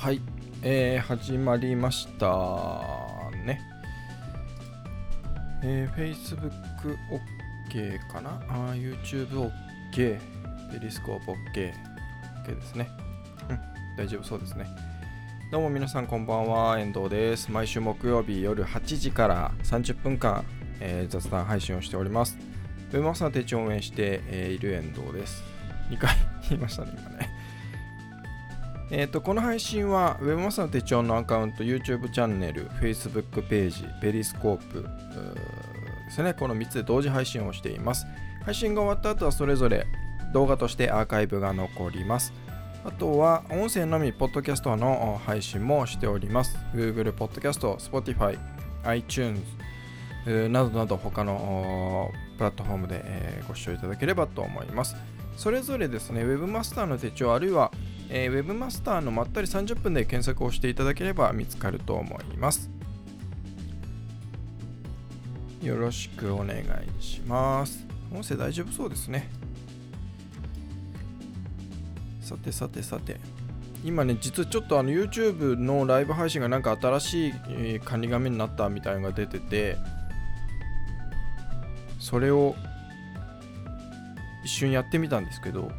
はい、えー、始まりましたね。えー、Facebook OK かな？あ ?YouTube OK、ペリスコープ OK、OK ですね。うん、大丈夫そうですね。どうも皆さんこんばんは、遠藤です。毎週木曜日夜8時から30分間、えー、雑談配信をしております。ウェブマスター手帳を運営して、えー、いる遠藤です。2回言いましたね、今ね。えーと、この配信は Webmaster の手帳のアカウント、YouTube チャンネル、Facebook ページ、ペリスコープですね、この3つで同時配信をしています。配信が終わった後はそれぞれ動画としてアーカイブが残ります。あとは音声のみ、ポッドキャストの配信もしております。Google Podcast、Spotify、iTunes などなど他のプラットフォームでご視聴いただければと思います。それぞれですね、Webmaster の手帳あるいはえー、Webmaster のまったり30分で検索をしていただければ見つかると思います。よろしくお願いします。音声大丈夫そうですね。さてさてさて。今ね、実はちょっとあの YouTube のライブ配信がなんか新しい、え管理画面になったみたいなのが出てて、それを一瞬やってみたんですけど、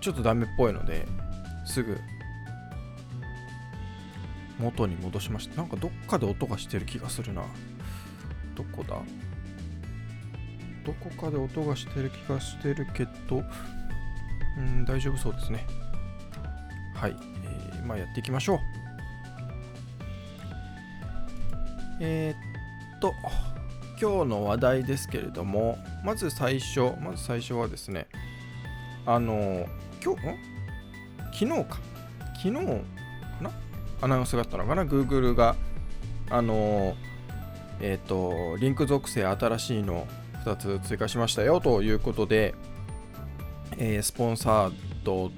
ちょっとダメっぽいので、すぐ元に戻しました。なんかどっかで音がしてる気がするな。どこだ？どこかで音がしてる気がしてるけど。うん大丈夫そうですね。はい、えー、まあやっていきましょう。えー、っと今日の話題ですけれどもまず最初まず最初はですねあの今日ん？昨日か。昨日かな？アナウンスがあったのかな？Google があのえっ、ー、とリンク属性新しいの2つ追加しましたよということで、えー、スポンサードっ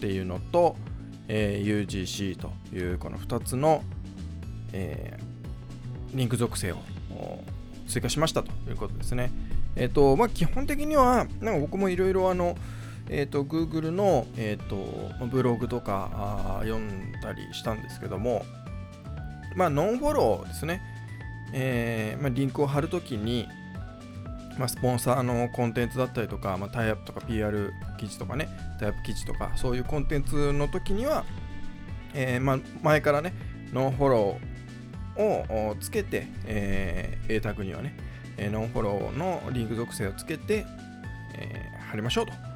ていうのと、え、UGC というこの2つの、え、リンク属性を追加しましたということですね。えっ、とまあ基本的にはなんか僕もいろいろあのえーと、Google の、えーと、ブログとかあ読んだりしたんですけども、まあ、ノンフォローですね、えーまあ、リンクを貼るときに、まあ、スポンサーのコンテンツだったりとか、まあ、タイアップとか PR 記事とかね、タイアップ記事とか、そういうコンテンツの時には、えーまあ、前からね、 nofollow をつけて、えー、A タグにはね、 nofollow のリンク属性をつけて、えー、貼りましょうと。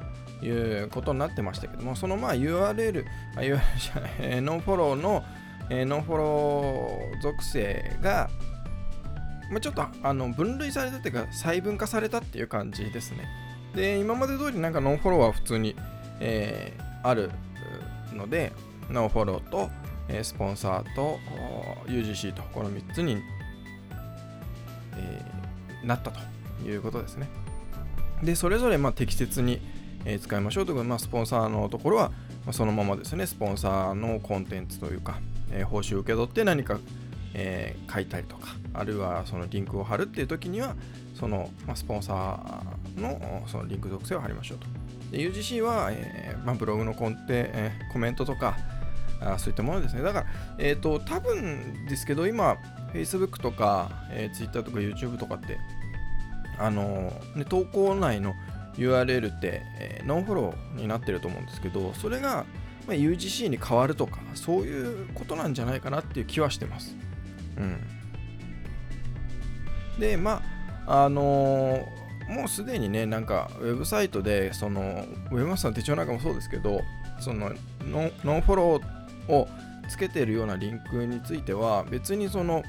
いうことになってましたけども、そのまあ URL、あ URL じゃない、えー、 nofollow の、えー、 nofollow 属性が、まあ、ちょっとあの分類されたっていうか細分化されたっていう感じですね。で、今まで通りなんかノンフォローは普通に、えー、あるので、ノンフォローと、えー、スポンサーと UGC とこの3つに、えー、なったということですね。で、それぞれまあ適切に、え、使いましょうということで、まあ、スポンサーのところは、ま、そのままですね、スポンサーのコンテンツというか、え、報酬を受け取って何か、えー、書いたりとか、あるいはそのリンクを貼るっていう時には、その、ま、スポンサーのそのリンク属性を貼りましょうと。UGC は、えま、ブログのコンテ、え、コメントとか、あそういったものですね。だから、えっ、ー、と、多分ですけど、今、Facebook とか、えー、Twitter とか YouTube とかって、あのね、投稿内の URL って、えー、ノンフォローになってると思うんですけど、それが、まあ、UGC に変わるとか、そういうことなんじゃないかなっていう気はしてます。うん。で、まあ、あのーもうすでにね、なんかウェブサイトで、その、ウェブマスターの手帳なんかもそうですけど、そのノンフォローをつけてるようなリンクについては、別にその、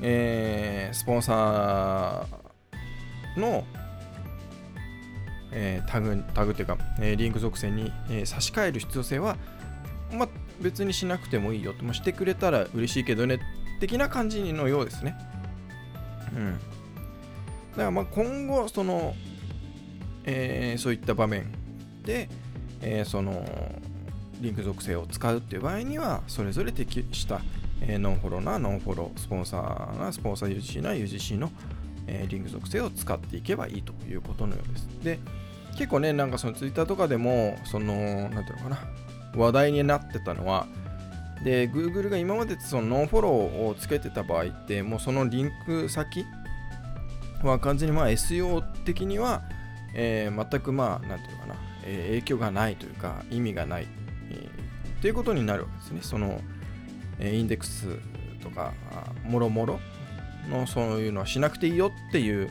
えー、スポンサーのえー、タグタグというか、えー、リンク属性に、えー、差し替える必要性は、まあ、別にしなくてもいいよと、もしてくれたら嬉しいけどね、的な感じのようですね。うん。だからまあ今後、その、えー、そういった場面で、えー、その、リンク属性を使うっていう場合には、それぞれ適した、えー、ノンフォローなノンフォロー、スポンサーなスポンサー UGC な UGC の、えー、リンク属性を使っていけばいいということのようです。で、結構ね、なんかそのツイッターとかでも、その、なんていうのかな、話題になってたのは、で Google が今までそのノンフォローをつけてた場合ってもうそのリンク先は完全にまあ SEO 的には、え、全くまあなんていうのかな、え、影響がないというか意味がない、えー、ということになるわけですね。その、え、インデックスとかもろもろのそういうのはしなくていいよっていう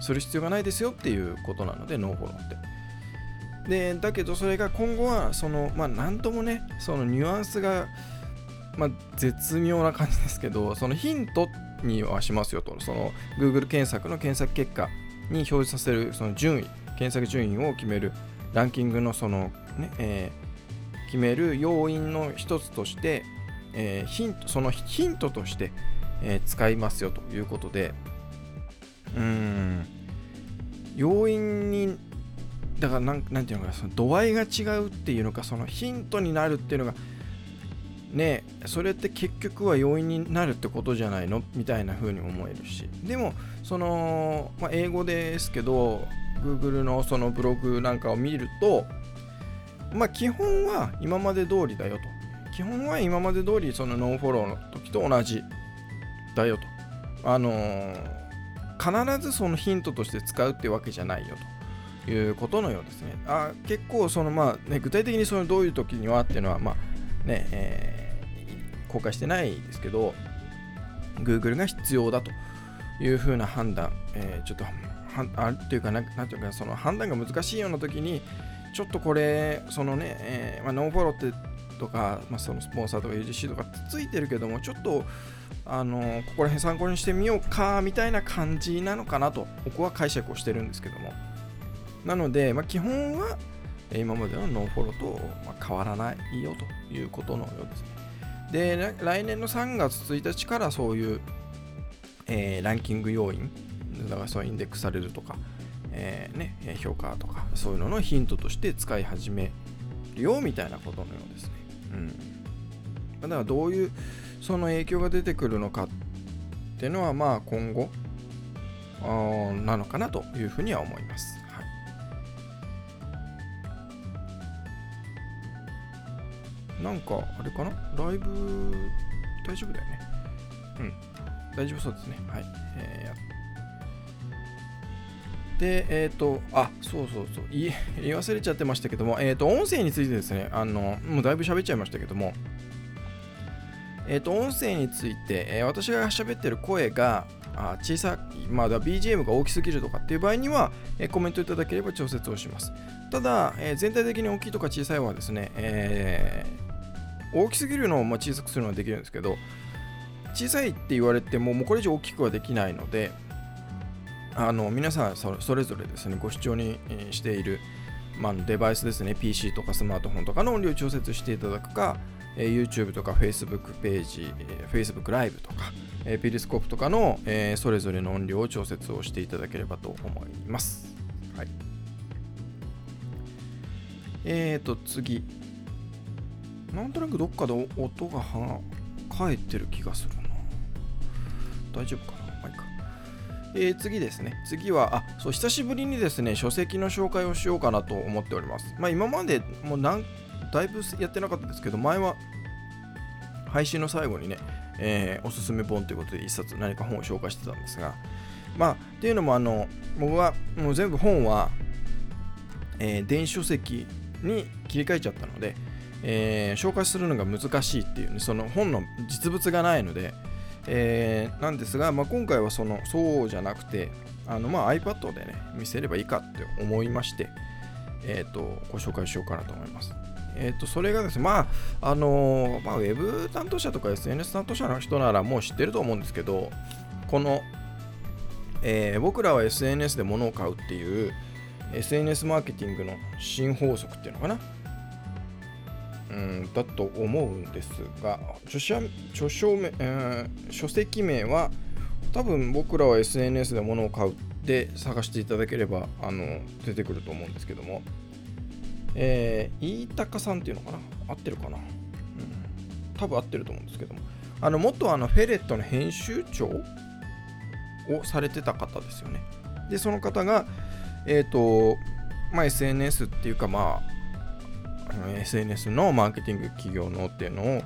する必要がないですよっていうことなのでノンフォローって。でだけどそれが今後はそのまあ何ともねそのニュアンスがまあ、絶妙な感じですけど、そのヒントにはしますよと、その Google 検索の検索結果に表示させるその順位、検索順位を決めるランキングのその、ねえー、決める要因の一つとして、えー、ヒントそのヒントとして、えー、使いますよということで、うん、要因に、だからなん、なんていうのか、その度合いが違うっていうのか、そのヒントになるっていうのが、ねそれって結局は要因になるってことじゃないの？みたいな風に思えるし。でもその、まあ、英語ですけど Google のそのブログなんかを見るとまあ基本は今まで通りだよと。基本は今まで通りそのノンフォローの時と同じだよと。あのー、必ずそのヒントとして使うってわけじゃないよということのようですね。あ結構そのまあね具体的にそのどういう時にはっていうのはまあね、えー、公開してないですけど、Google が必要だというふうな判断、えー、ちょっとは、あっていうかな、なんていうか、その判断が難しいような時に、ちょっとこれ、そのね、えー、まあ、ノンフォローってとか、まあ、そのスポンサーとか UGC とかついてるけども、ちょっと、あのここら辺参考にしてみようかみたいな感じなのかなと僕は解釈をしてるんですけどもなので、まあ、基本は今までのノンフォローと変わらないよということのようですね。で、来年の3月1日からそういう、えー、ランキング要因、だからそインデックスされるとか、えー、ね、評価とか、そういうののヒントとして使い始めるよみたいなことのようですね。うん。だからどういうその影響が出てくるのかっていうのは、まあ今後なのかなというふうには思います。はいなんか、あれかな？ライブ、大丈夫だよね。うん。大丈夫そうですね。はい。えー、で、えっ、ー、と、あ、そうそうそう。言い言い忘れちゃってましたけども、えっ、ー、と、音声についてですね、あの、もうだいぶ喋っちゃいましたけども、えっ、と、音声について、え私が喋ってる声が、あ小さい、まあ、BGM が大きすぎるとかっていう場合には、えコメントいただければ調節をします。ただ、え全体的に大きいとか小さいはですね、えー大きすぎるのをま小さくするのはできるんですけど小さいって言われてももうこれ以上大きくはできないのであの皆さんそれぞれですねご視聴にしている、まあ、デバイスですね PC とかスマートフォンとかの音量を調節していただくかえ YouTube とか Facebook ページえ Facebook ライブとかペリスコープとかのえそれぞれの音量を調節をしていただければと思います。はい、えーと次なんとなくどっかで音が返ってる気がするな。大丈夫かな？まあいいか。えー、次ですね。次は、あ、そう、久しぶりにですね、書籍の紹介をしようかなと思っております。まあ今までもうなんだいぶやってなかったですけど、前は配信の最後にね、えー、おすすめ本ということで一冊何か本を紹介してたんですが、まあ、っていうのも、あの、僕はもう全部本は、えー、電子書籍に切り替えちゃったので、えー、紹介するのが難しいっていうね、その本の実物がないので、えー、なんですが、まあ、今回はそのそうじゃなくて、あのまあ iPad でね、見せればいいかって思いまして、えっ、と、ご紹介しようかなと思います。えっ、と、それがですね、まあ、あの、まあ、ウェブ担当者とか SNS 担当者の人ならもう知ってると思うんですけど、この、えー、僕らは SNS で物を買うっていう SNS マーケティングの新法則っていうのかな？うんだと思うんですが著者著書名、えー、書籍名は多分僕らは SNS で物を買うで探していただければあの出てくると思うんですけども、えー、飯高さんっていうのかな？合ってるかな、うん、多分合ってると思うんですけども。あの元あのフェレットの編集長をされてた方ですよね。でその方がえっ、ー、とまあ SNS っていうかまあ SNS のマーケティング企業のっていうのを、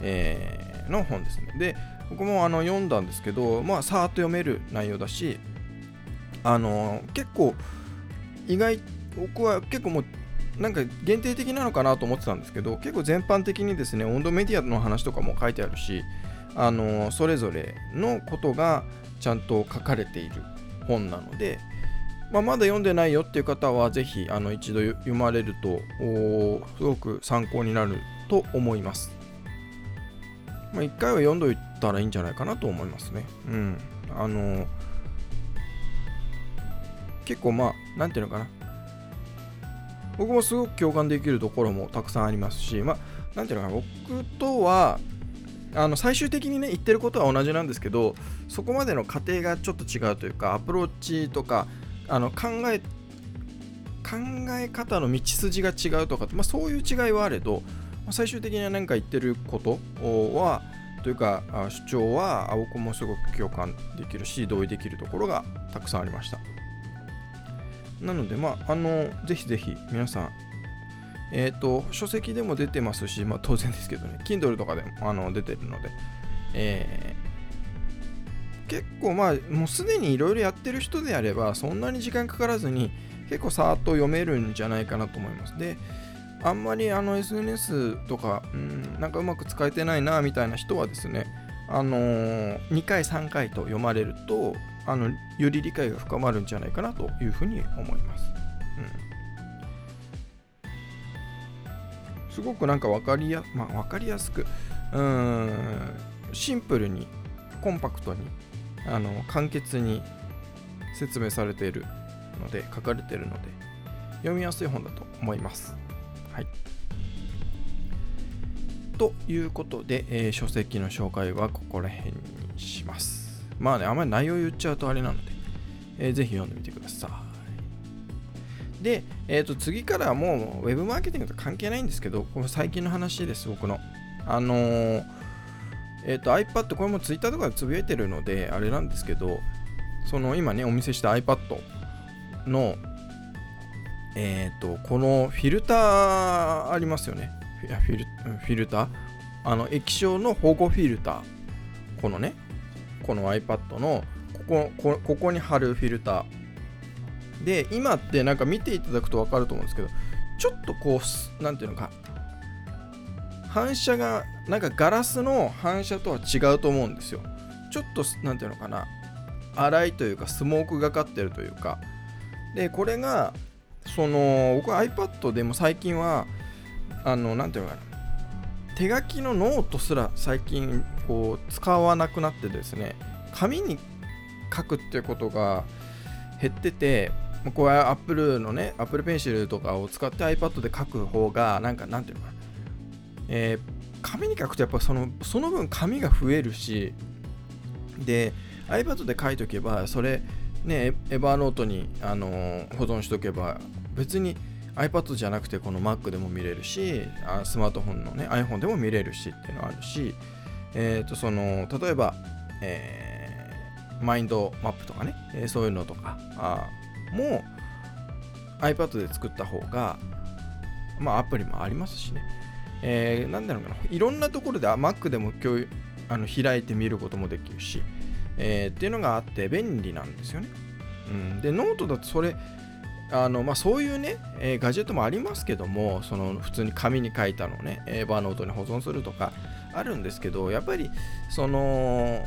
えー、の本ですね。で、僕もあの読んだんですけど、まあ、さーっと読める内容だし、あの結構、意外、僕は結構もう、なんか限定的なのかなと思ってたんですけど、結構全般的にですね、温度メディアの話とかも書いてあるし、あのそれぞれのことがちゃんと書かれている本なので、まあ、まだ読んでないよっていう方は、ぜひあの一度読まれると、すごく参考になると思います。まあ、一回は読んどいたらいいんじゃないかなと思いますね。うん。あの結構まあ、なんていうのかな。僕もすごく共感できるところもたくさんありますし、まあ、なんていうのかな、僕とは、あの最終的にね言ってることは同じなんですけどそこまでの過程がちょっと違うというかアプローチとかあの考え考え方の道筋が違うとか、まあ、そういう違いはあれど、最終的には何か言ってることはというか主張は僕もすごく共感できるし同意できるところがたくさんありました。なのでまああのぜひぜひ皆さんえっ、ー、と書籍でも出てますし、まあ、当然ですけどね Kindle とかでもあの出てるので、え結構まあもうすでにいろいろやってる人であればそんなに時間かからずに結構さーっと読めるんじゃないかなと思います。であんまりあの SNS とか、うん、なんかうまく使えてないなみたいな人はですねあのー、2回3回と読まれるとあのより理解が深まるんじゃないかなというふうに思います、うん、すごくなんか分かりや,、まあ、分かりやすくうんシンプルにコンパクトにあの簡潔に説明されているので書かれているので読みやすい本だと思います。はい。ということで、えー、書籍の紹介はここら辺にします。まあね、あまり内容言っちゃうとあれなので、えー、ぜひ読んでみてください。で、えー、と次からはもうウェブマーケティングと関係ないんですけど、これ最近の話です、僕の。あのーえっ、ー、と iPad、これも Twitter とかでつぶやいてるので、あれなんですけど、その今ね、お見せした iPad の、えっ、ー、と、このフィルターありますよね。フィルフィルター？あの、液晶の保護フィルター。このね、この iPad のここここに貼るフィルター。で、今ってなんか見ていただくと分かると思うんですけど、ちょっとこう、なんていうのか、反射がなんかガラスの反射とは違うと思うんですよ。ちょっと何ていうのかな。粗いというかスモークがかってるというか。でこれがその僕 iPad でも最近はあの何ていうのかな。手書きのノートすら最近こう使わなくなってですね紙に書くっていうことが減っててこう Apple のね Apple Pencil とかを使って iPad で書く方がなんかなんていうのかなえー、紙に書くとやっぱそのその分紙が増えるしで iPad で書いとけばそれねエバーノートに、あのー、保存しとけば別に iPad じゃなくてこの Mac でも見れるしあスマートフォンのね iPhone でも見れるしっていうのはあるし、えー、とその例えば、えー、マインドマップとかね、えー、そういうのとかあも iPad で作った方がまあアプリもありますしねえー、なんだろうな、いろんなところで Mac でも共有あの開いてみることもできるし、えー、っていうのがあって便利なんですよね。うん、で、ノートだとそれ、あのまあ、そういうね、えー、ガジェットもありますけども、その普通に紙に書いたのをね、 Evernote に保存するとかあるんですけど、やっぱり、その、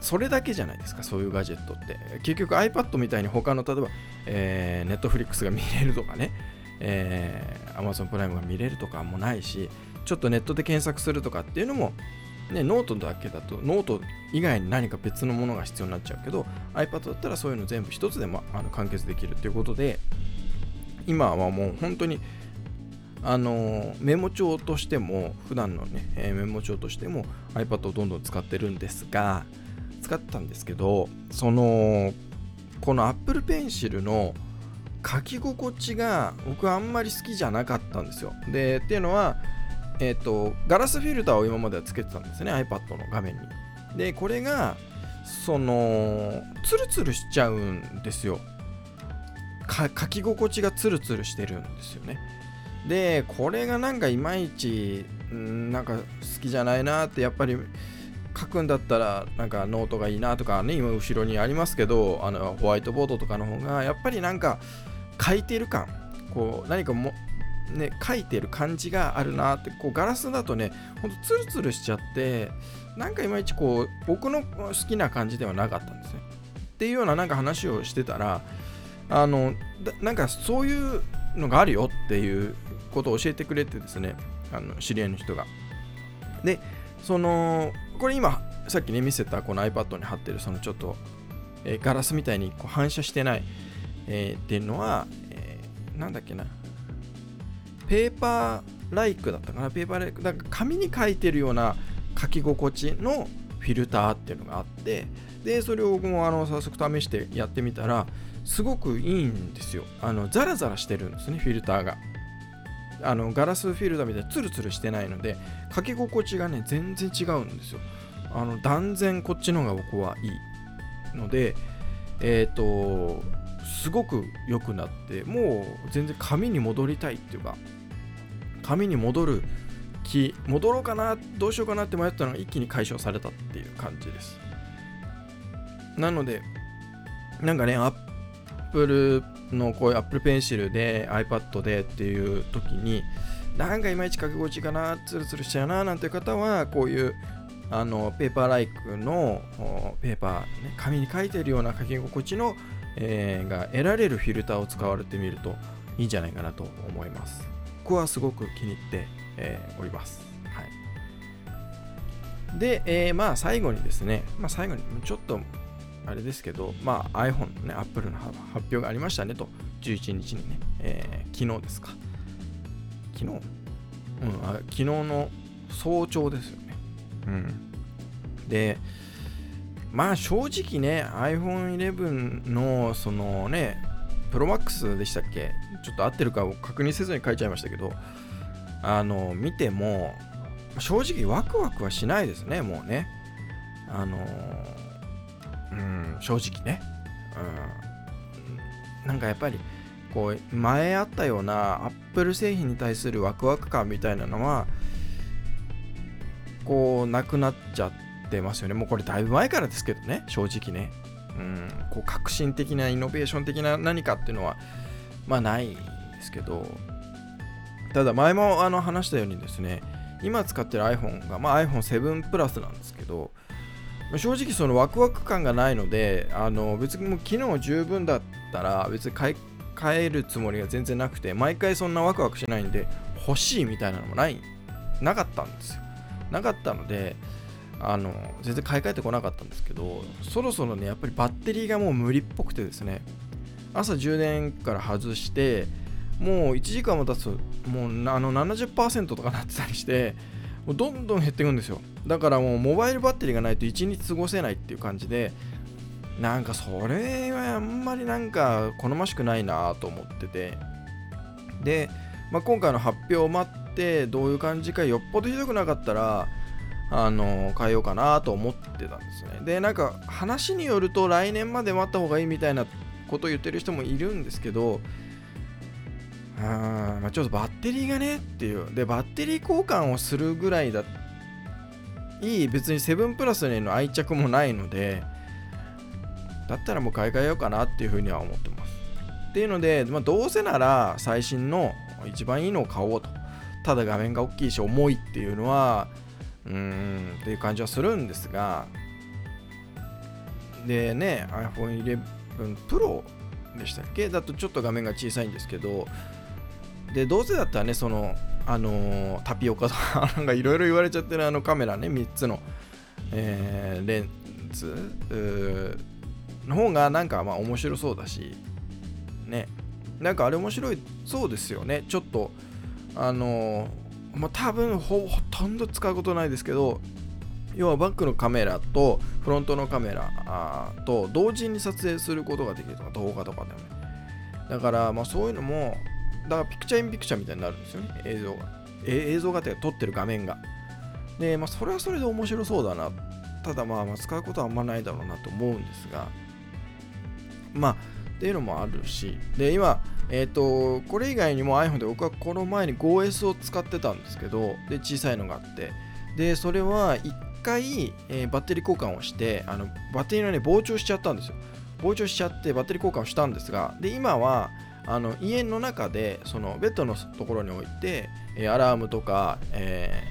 それだけじゃないですか、そういうガジェットって。結局 iPad みたいに他の、例えば、えー、Netflix が見れるとかね、えー、Amazon プライムが見れるとかもないし、ちょっとネットで検索するとかっていうのも、ね、ノートだけだと、ノート以外に何か別のものが必要になっちゃうけど、iPad だったらそういうの全部一つでもあの完結できるっていうことで、今はもう本当に、あのメモ帳としても、普段のね、えー、メモ帳としても iPad をどんどん使ってるんですが、使ったんですけど、その、この Apple Pencil の書き心地が僕あんまり好きじゃなかったんですよ。で、っていうのは、えっ、ー、と、ガラスフィルターを今まではつけてたんですね、iPad の画面に。で、これが、その、ツルツルしちゃうんですよ。書き心地がツルツルしてるんですよね。で、これがなんかいまいち、なんか好きじゃないなってやっぱり書くんだったらなんかノートがいいなとかね今後ろにありますけどあのホワイトボードとかの方がやっぱりなんか書いてる感こう何かもね書いてる感じがあるなってこうガラスだとねほんとツルツルしちゃってなんかいまいちこう僕の好きな感じではなかったんですね。っていうようななんか話をしてたらあのなんかそういうのがあるよっていうことを教えてくれてですねあの知り合いの人が。でそのこれ今さっきね見せたこの iPad に貼ってるそのちょっと、えー、ガラスみたいにこう反射してない、えー、っていうのは、えー、なんだっけな。ペーパーライクだったかな？ペーパーライク。だか紙に書いてるような書き心地のフィルターっていうのがあってでそれを僕もあの早速試してやってみたらすごくいいんですよ。あのザラザラしてるんですねフィルターが。あのガラスフィルターみたいにツルツルしてないので書き心地がね全然違うんですよ。あの断然こっちの方が僕はいいのでえっ、ー、とすごく良くなってもう全然紙に戻りたいっていうか紙に戻る気戻ろうかなどうしようかなって迷ったのが一気に解消されたっていう感じですなのでなんかね Apple のこういう Apple Pencil で iPad でっていう時になんかいまいち書き心地かなツルツルしちゃうななんていう方はこういうあのペーパーライクのペーパー、ね、紙に書いてるような書き心地の、えー、が得られるフィルターを使われてみるといいんじゃないかなと思います。僕はすごく気に入って、えー、おります。はい、で、えー、まあ最後にですね、まあ、最後にちょっとあれですけど、まあ、iPhone のね、Apple の発表がありましたねと、11日にね、えー、昨日ですか。昨日？うんあ、昨日の早朝ですよね。うん。で、まあ正直ね、iPhone11 のそのね、プロマックスでしたっけ？ちょっと合ってるかを確認せずに書いちゃいましたけど、あの、見ても、正直ワクワクはしないですね、もうね。あのうん、正直ね、うん、なんかやっぱりこう前あったようなアップル製品に対するワクワク感みたいなのはこうなくなっちゃってますよね。もうこれだいぶ前からですけどね正直ね、うん、こう革新的なイノベーション的な何かっていうのはまあないんですけどただ前もあの話したようにですね今使ってる iPhone が、まあ、iPhone7 プラスなんですけど正直そのワクワク感がないのであの別にもう機能十分だったら別に買い替えるつもりが全然なくて毎回そんなワクワクしないんで欲しいみたいなのもないなかったんですよ。なかったのであの全然買い替えてこなかったんですけどそろそろねやっぱりバッテリーがもう無理っぽくてですね朝充電から外してもう1時間も経つともうあの70%とかなってたりしてもうどんどん減っていくんですよ。だからもうモバイルバッテリーがないと1日過ごせないっていう感じでなんかそれはあんまりなんか好ましくないなと思ってて。で、まあ、今回の発表を待ってどういう感じかよっぽどひどくなかったらあの変えようかなと思ってたんですねでなんか話によると来年まで待った方がいいみたいなことを言ってる人もいるんですけどあまあ、ちょっとバッテリーがねっていう。で、バッテリー交換をするぐらいだいい、別に7プラスへの愛着もないので、だったらもう買い替えようかなっていうふうには思ってます。っていうので、まあ、どうせなら最新の一番いいのを買おうと。ただ画面が大きいし重いっていうのは、うーん。っていう感じはするんですが、でね、iPhone 11 Pro でしたっけ？だとちょっと画面が小さいんですけど、でどうせだったらねそのあのー、タピオカとかなんかいろいろ言われちゃってるあのカメラね3つの、えー、レンズの方がなんかまあ面白そうだしね。なんかあれ面白いそうですよね。ちょっとあのー、まあ多分ほとんど使うことないですけど要はバックのカメラとフロントのカメラと同時に撮影することができるとか動画とかでもねだからまあそういうのもだからピクチャーインピクチャーみたいになるんですよね、映像が。映像がって撮ってる画面が。で、まあ、それはそれで面白そうだな。ただまあ、まあ、使うことはあんまないだろうなと思うんですが、まあ、っていうのもあるし、で、今、えっ、とこれ以外にも iPhone で僕はこの前に 5S を使ってたんですけどで小さいのがあって。でそれは1回、えー、バッテリー交換をしてあのバッテリーのね膨張しちゃったんですよ。膨張しちゃってバッテリー交換をしたんですがで今はあの家の中でそのベッドのところに置いて、え、アラームとか、え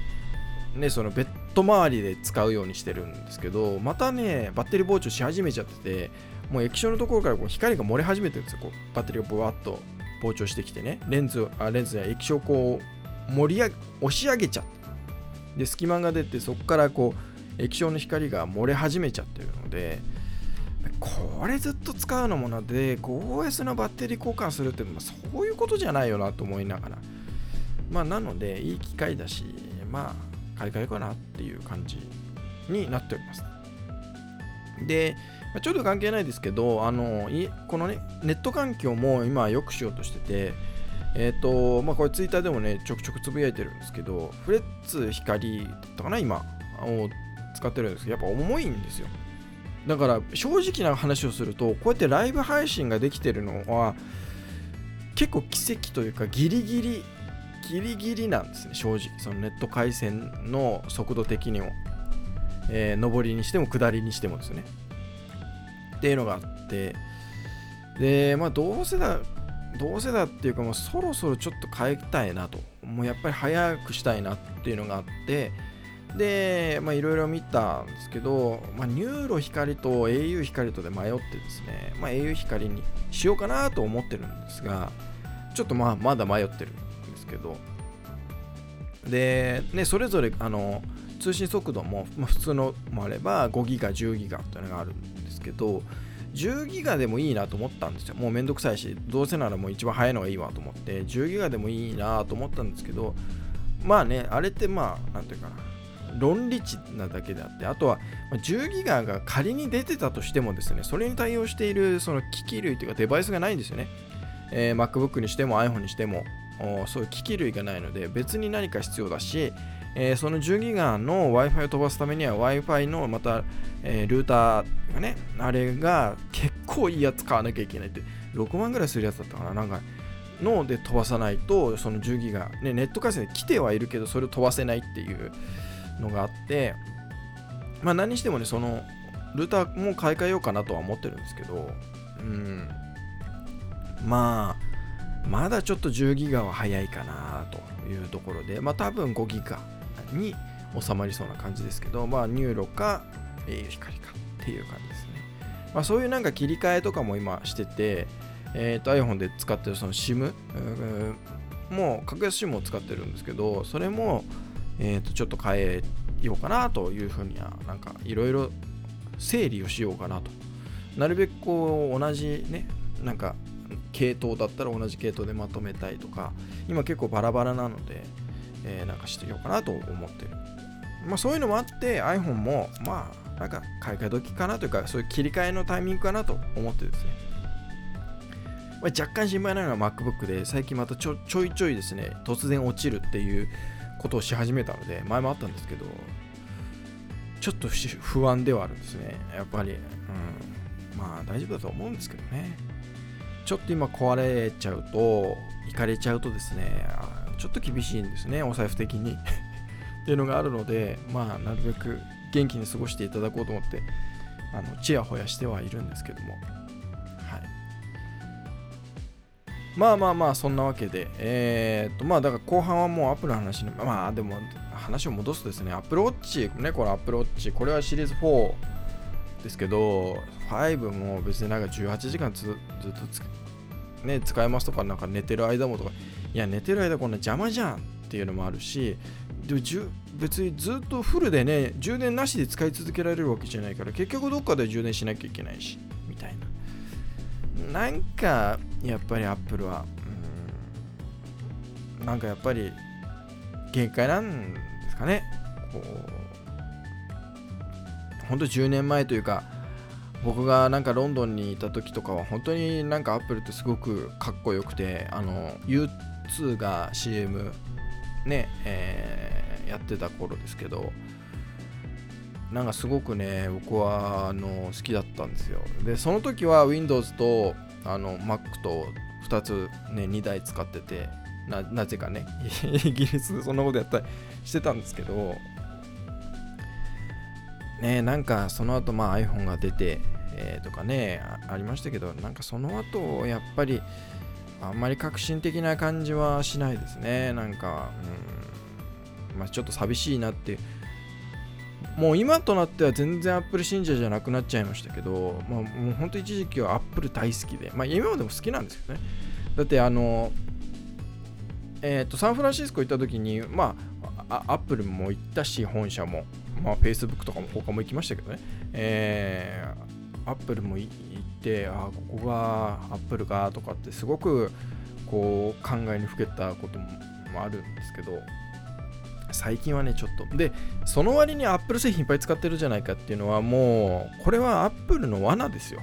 ー、ね、そのベッド周りで使うようにしてるんですけどまたねバッテリー膨張し始めちゃっててもう液晶のところからこう光が漏れ始めてるんですよ。こうバッテリーがブワッと膨張してきてね。レンズあレンズや液晶をこう盛り上げ押し上げちゃってで隙間が出てそこからこう液晶の光が漏れ始めちゃってるのでこれずっと使うのもので 5S のバッテリー交換するって、ま、そういうことじゃないよなと思いながら。まあなのでいい機会だしまあ買い替えかなっていう感じになっております。でちょっと関係ないですけどあのこのねネット環境も今良くしようとしててえっ、ー、とまあこれツイッターでもねちょくちょくつぶやいてるんですけどフレッツ光だったかな今を使ってるんですけどやっぱ重いんですよ。だから正直な話をするとこうやってライブ配信ができてるのは結構奇跡というかギリギリギリギリなんですね正直。そのネット回線の速度的にも、えー、上りにしても下りにしてもですね。っていうのがあってでまあどうせだどうせだっていうかもうそろそろちょっと変えたいなと。もうやっぱり早くしたいなっていうのがあってで、まあいろいろ見たんですけど、まあ、 NURO 光と au 光とで迷ってですね、まあ、au 光にしようかなと思ってるんですが、ちょっとまあまだ迷ってるんですけど、で、ね、それぞれあの通信速度も、まあ、普通のもあれば5ギガ、10ギガっていうのがあるんけど、10ギガでもいいなと思ったんですよ。もうめんどくさいし、どうせならもう一番早いのがいいわと思って、10ギガでもいいなと思ったんですけど、まあね、あれってまあ、なんていうかな、論理値なだけであって、あとは10ギガが仮に出てたとしてもですね、それに対応しているその機器類というかデバイスがないんですよね。えー、MacBook にしても iPhone にしても、そういう機器類がないので、別に何か必要だし、えー、その10ギガの Wi-Fi を飛ばすためには Wi-Fi のまた、えー、ルーターがね、あれが結構いいやつ買わなきゃいけないって、6万ぐらいするやつだったかな。なんかので飛ばさないと、その10ギガ、ね、ネット回線で来てはいるけど、それを飛ばせないっていう、のがあって、まあ何してもね、その、ルーターも買い替えようかなとは思ってるんですけど、うん、まあ、まだちょっと10ギガは早いかなというところで、まあ多分5ギガに収まりそうな感じですけど、まあ NURO か au 光かっていう感じですね。まあそういうなんか切り替えとかも今してて、え、ー、と iPhone で使ってるその SIM もう格安 SIM を使ってるんですけど、それもえー、とちょっと変えようかなというふうにはなんかいろいろ整理をしようかなとなるべくこう同じねなんか系統だったら同じ系統でまとめたいとか今結構バラバラなので、えー、なんかしてようかなと思ってる。まあそういうのもあって iPhone もまあなんか買い替え時かなというかそういう切り替えのタイミングかなと思ってですね。ま若干心配なのは MacBook で最近またちょちょいちょいですね突然落ちるっていうことをし始めたので前もあったんですけどちょっと不安ではあるんですね。やっぱり、うん、まあ大丈夫だと思うんですけどね。ちょっと今壊れちゃうと行かれちゃうとですねちょっと厳しいんですねお財布的に。っていうのがあるのでまあなるべく元気に過ごしていただこうと思ってあのちやほやしてはいるんですけども。はい。まあまあまあ、そんなわけで、えー、っと、まあだから後半はもうアップルの話に、まあでも話を戻すとですね、アップルウォッチ、ね、このアップルウォッチ、これはシリーズ4ですけど、5も別になんか18時間ずずっとね、使えますとか、なんか寝てる間もとか、いや、寝てる間こんな邪魔じゃんっていうのもあるし、で別にずっとフルでね、充電なしで使い続けられるわけじゃないから、結局どっかで充電しなきゃいけないし、みたいな。なんかやっぱりアップルはうんなんかやっぱり限界なんですかねこう本当10年前というか僕がなんかロンドンにいた時とかは本当になんかアップルってすごくかっこよくてあの2が CM ね、えー、やってた頃ですけどなんかすごくね僕はあの好きだったんですよ。でその時は Windows とあの Mac と2つね2台使っててななぜかね イギリスでそんなことやったりしてたんですけどねなんかその後まあ iPhone が出て、えー、とかねありましたけどなんかその後やっぱりあんまり革新的な感じはしないですね。なんか、うん。まあ、ちょっと寂しいなってもう今となっては全然 Apple 信者じゃなくなっちゃいましたけど、まあ、もう本当一時期は Apple 大好きで、まあ、今までも好きなんですけどね。だってあのえーと、サンフランシスコ行った時に、まあ、アップルも行ったし、本社も、まあ、Facebook とかも他も行きましたけどね、えー、アップルも行って、あここがアップルかとかってすごくこう考えにふけたこともあるんですけど、最近はね、ちょっと。で、その割にアップル製品いっぱい使ってるじゃないかっていうのは、もう、これはアップルの罠ですよ。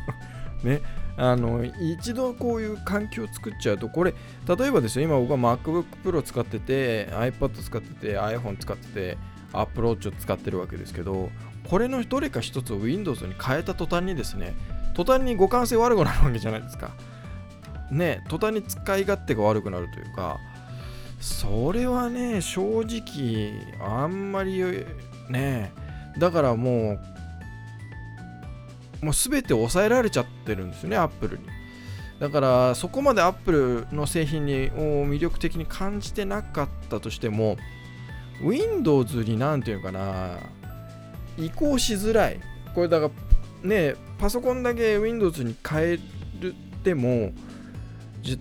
ね。あの一度こういう環境を作っちゃうとこれ例えばですよ今僕は MacBook Pro 使ってて iPad 使ってて iPhone 使ってて Apple Watch を使ってるわけですけどこれのどれか一つを Windows に変えた途端にですね途端に互換性悪くなるわけじゃないですかね途端に使い勝手が悪くなるというかそれはね正直あんまりねだからもうもう全て抑えられちゃってるんですよね、アップルに。だからそこまでアップルの製品に魅力的に感じてなかったとしても Windows に何ていうのかな移行しづらい。これだからねパソコンだけ Windows に変えるっても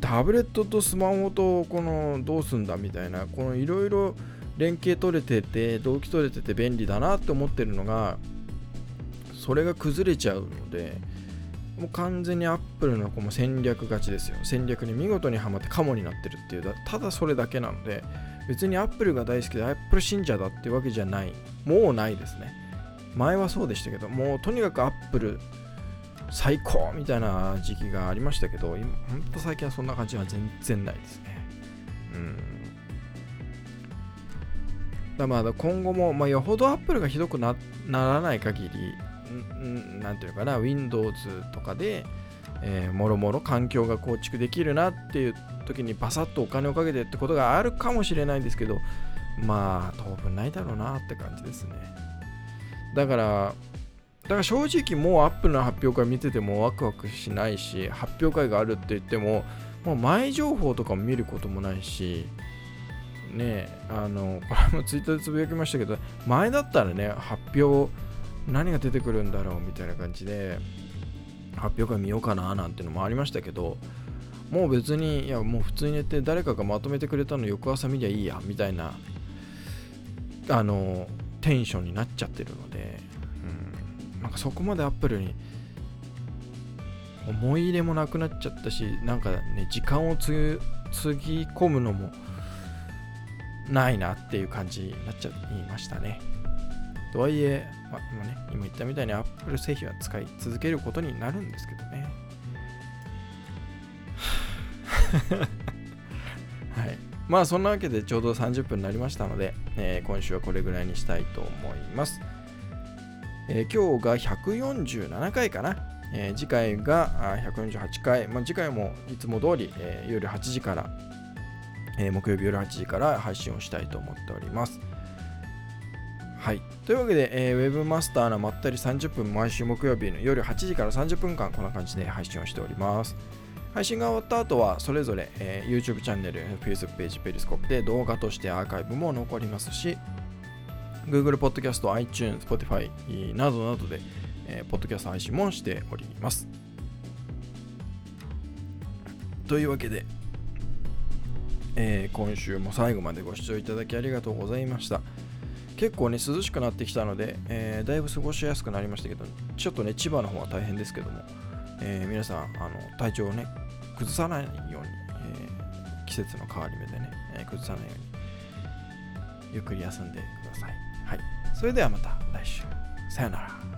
タブレットとスマホとこのどうすんだみたいなこのいろいろ連携取れてて同期取れてて便利だなって思ってるのがそれが崩れちゃうのでもう完全にアップルのこの戦略勝ちですよ。戦略に見事にはまってカモになってるっていうただそれだけなので別にアップルが大好きでアップル信者だっていうわけじゃない。もうないですね。前はそうでしたけどもうとにかくアップル最高みたいな時期がありましたけど今ほんと最近はそんな感じは全然ないですね。うん。だまあ今後も、まあ、よほどアップルがひどくならない限り何ていうかな Windows とかで、えー、もろもろ環境が構築できるなっていう時にバサッとお金をかけてってことがあるかもしれないんですけどまあ当分ないだろうなって感じですね。だからだから正直もうアップルの発表会見ててもワクワクしないし発表会があるって言ってももう前情報とかも見ることもないしねあのこれもツイッターでつぶやきましたけど前だったらね発表何が出てくるんだろうみたいな感じで発表会見ようかななんてのもありましたけどもう別にいやもう普通に寝て誰かがまとめてくれたの翌朝見りゃいいやみたいなあのテンションになっちゃってるので、うん、なんかそこまでアップルに思い入れもなくなっちゃったしなんかね時間をつぎ込むのもないなっていう感じになっちゃいましたね。とはいえ、まあ、ね、今言ったみたいに Apple 製品は使い続けることになるんですけどね。はい。まあそんなわけでちょうど30分になりましたので、えー、今週はこれぐらいにしたいと思います。えー、今日が147回かな。えー、次回が148回、まあ、次回もいつも通り、え、夜8時から、え、木曜日夜8時から配信をしたいと思っております。はい。というわけで、えー、ウェブマスターのまったり30分毎週木曜日の夜8時から30分間こんな感じで配信をしております。配信が終わった後はそれぞれ、えー、YouTube チャンネル、Facebook ページ、ペリスコープで動画としてアーカイブも残りますし、Google Podcast、iTunes、Spotify などなどで、えー、ポッドキャスト配信もしております。というわけで、えー、今週も最後までご視聴いただきありがとうございました。結構ね、涼しくなってきたので、えー、だいぶ過ごしやすくなりましたけど、ちょっとね、千葉の方は大変ですけども、えー、皆さん、あの体調をね、崩さないように、えー、季節の変わり目でね、え崩さないように、ゆっくり休んでください。はい。それではまた来週。さよなら。